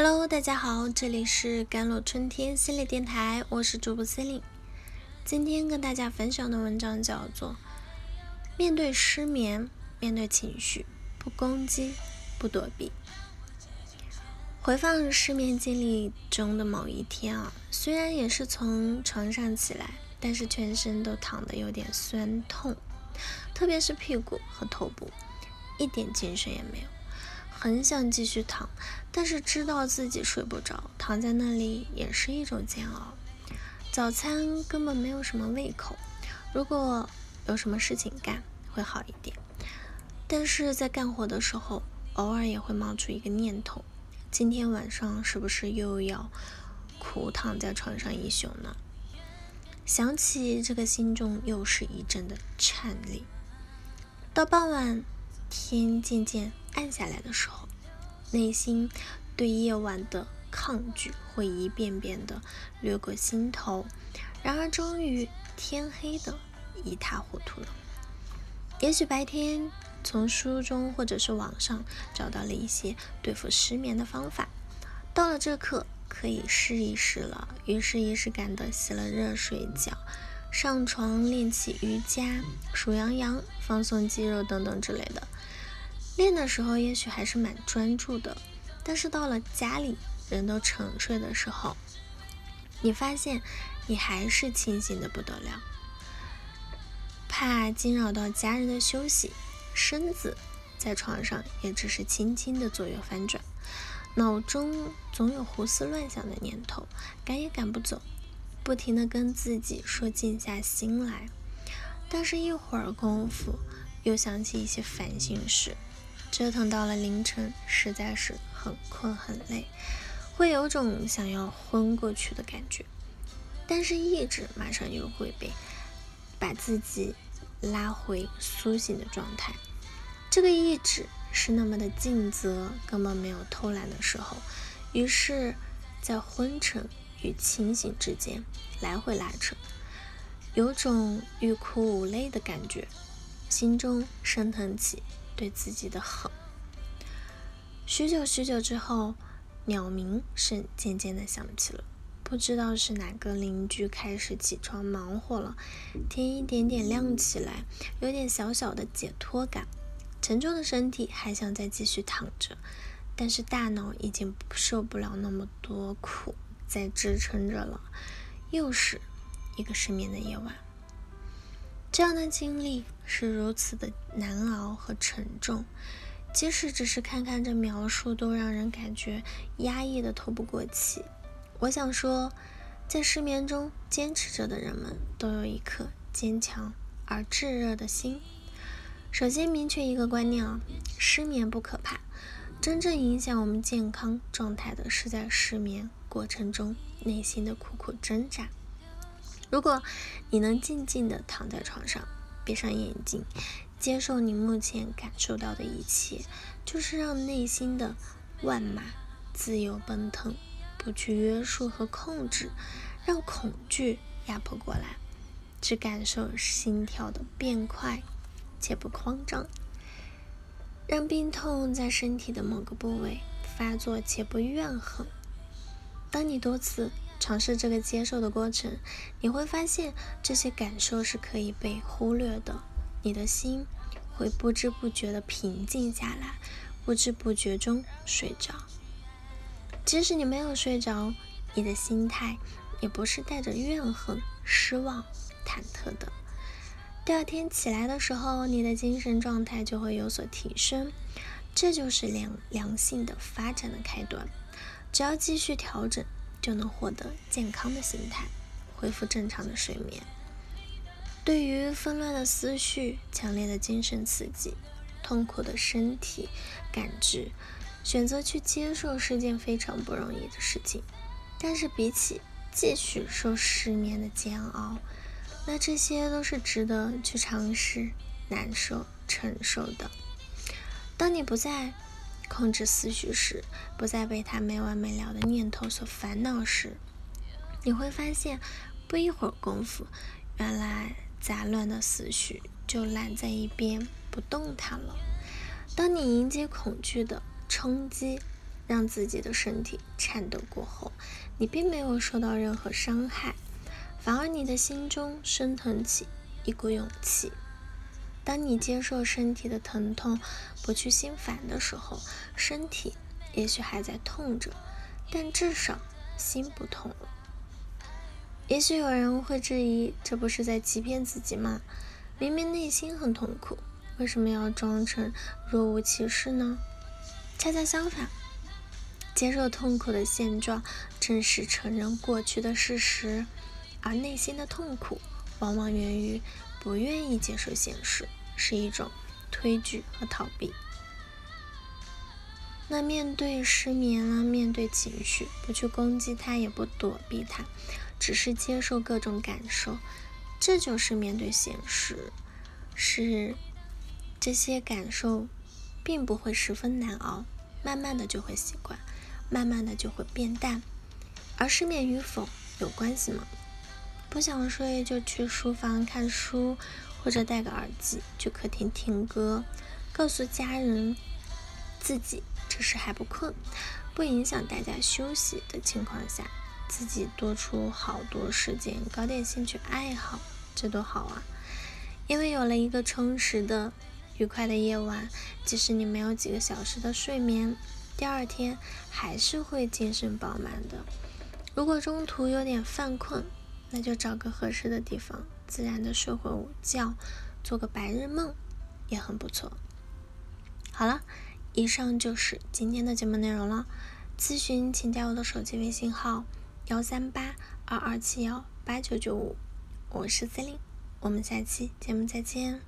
Hello，大家好，这里是甘露春天心理电台，我是主播 c e l i n e 今天跟大家分享的文章叫做《面对失眠，面对情绪，不攻击，不躲避》。回放失眠经历中的某一天啊，虽然也是从床上起来，但是全身都躺得有点酸痛，特别是屁股和头部，一点精神也没有。很想继续躺，但是知道自己睡不着，躺在那里也是一种煎熬。早餐根本没有什么胃口，如果有什么事情干会好一点。但是在干活的时候，偶尔也会冒出一个念头：今天晚上是不是又要苦躺在床上一宿呢？想起这个，心中又是一阵的颤栗。到傍晚。天渐渐暗下来的时候，内心对夜晚的抗拒会一遍遍的掠过心头。然而，终于天黑的一塌糊涂了。也许白天从书中或者是网上找到了一些对付失眠的方法，到了这刻可以试一试了。于是，仪式感的洗了热水脚，上床练起瑜伽、数羊羊、放松肌肉等等之类的。练的时候也许还是蛮专注的，但是到了家里人都沉睡的时候，你发现你还是清醒的不得了。怕惊扰到家人的休息，身子在床上也只是轻轻的左右翻转，脑中总有胡思乱想的念头，赶也赶不走，不停的跟自己说静下心来，但是一会儿功夫又想起一些烦心事。折腾到了凌晨，实在是很困很累，会有种想要昏过去的感觉。但是意志马上又会被把自己拉回苏醒的状态。这个意志是那么的尽责，根本没有偷懒的时候。于是，在昏沉与清醒之间来回拉扯，有种欲哭无泪的感觉，心中升腾起。对自己的狠。许久许久之后，鸟鸣声渐渐的响起了，不知道是哪个邻居开始起床忙活了，天一点点亮起来，有点小小的解脱感。沉重的身体还想再继续躺着，但是大脑已经受不了那么多苦在支撑着了。又是一个失眠的夜晚。这样的经历是如此的难熬和沉重，即使只是看看这描述，都让人感觉压抑的透不过气。我想说，在失眠中坚持着的人们，都有一颗坚强而炙热的心。首先明确一个观念啊，失眠不可怕，真正影响我们健康状态的是在失眠过程中内心的苦苦挣扎。如果你能静静的躺在床上，闭上眼睛，接受你目前感受到的一切，就是让内心的万马自由奔腾，不去约束和控制，让恐惧压迫过来，只感受心跳的变快且不慌张，让病痛在身体的某个部位发作且不怨恨。当你多次。尝试这个接受的过程，你会发现这些感受是可以被忽略的。你的心会不知不觉地平静下来，不知不觉中睡着。即使你没有睡着，你的心态也不是带着怨恨、失望、忐忑的。第二天起来的时候，你的精神状态就会有所提升。这就是良良性的发展的开端。只要继续调整。就能获得健康的心态，恢复正常的睡眠。对于纷乱的思绪、强烈的精神刺激、痛苦的身体感知，选择去接受是件非常不容易的事情。但是比起继续受失眠的煎熬，那这些都是值得去尝试、难受、承受的。当你不再。控制思绪时，不再被他没完没了的念头所烦恼时，你会发现，不一会儿功夫，原来杂乱的思绪就懒在一边不动弹了。当你迎接恐惧的冲击，让自己的身体颤抖过后，你并没有受到任何伤害，反而你的心中升腾起一股勇气。当你接受身体的疼痛，不去心烦的时候，身体也许还在痛着，但至少心不痛了。也许有人会质疑，这不是在欺骗自己吗？明明内心很痛苦，为什么要装成若无其事呢？恰恰相反。接受痛苦的现状，正是承认过去的事实，而内心的痛苦往往源于不愿意接受现实，是一种推拒和逃避。那面对失眠啊，面对情绪，不去攻击它，也不躲避它，只是接受各种感受，这就是面对现实。是这些感受，并不会十分难熬，慢慢的就会习惯。慢慢的就会变淡，而失眠与否有关系吗？不想睡就去书房看书，或者戴个耳机去客厅听歌，告诉家人自己这时还不困，不影响大家休息的情况下，自己多出好多时间搞点兴趣爱好，这多好啊！因为有了一个充实的、愉快的夜晚，即使你没有几个小时的睡眠。第二天还是会精神饱满的。如果中途有点犯困，那就找个合适的地方，自然的睡会午觉，做个白日梦，也很不错。好了，以上就是今天的节目内容了。咨询请加我的手机微信号：幺三八二二七幺八九九五，我是司令我们下期节目再见。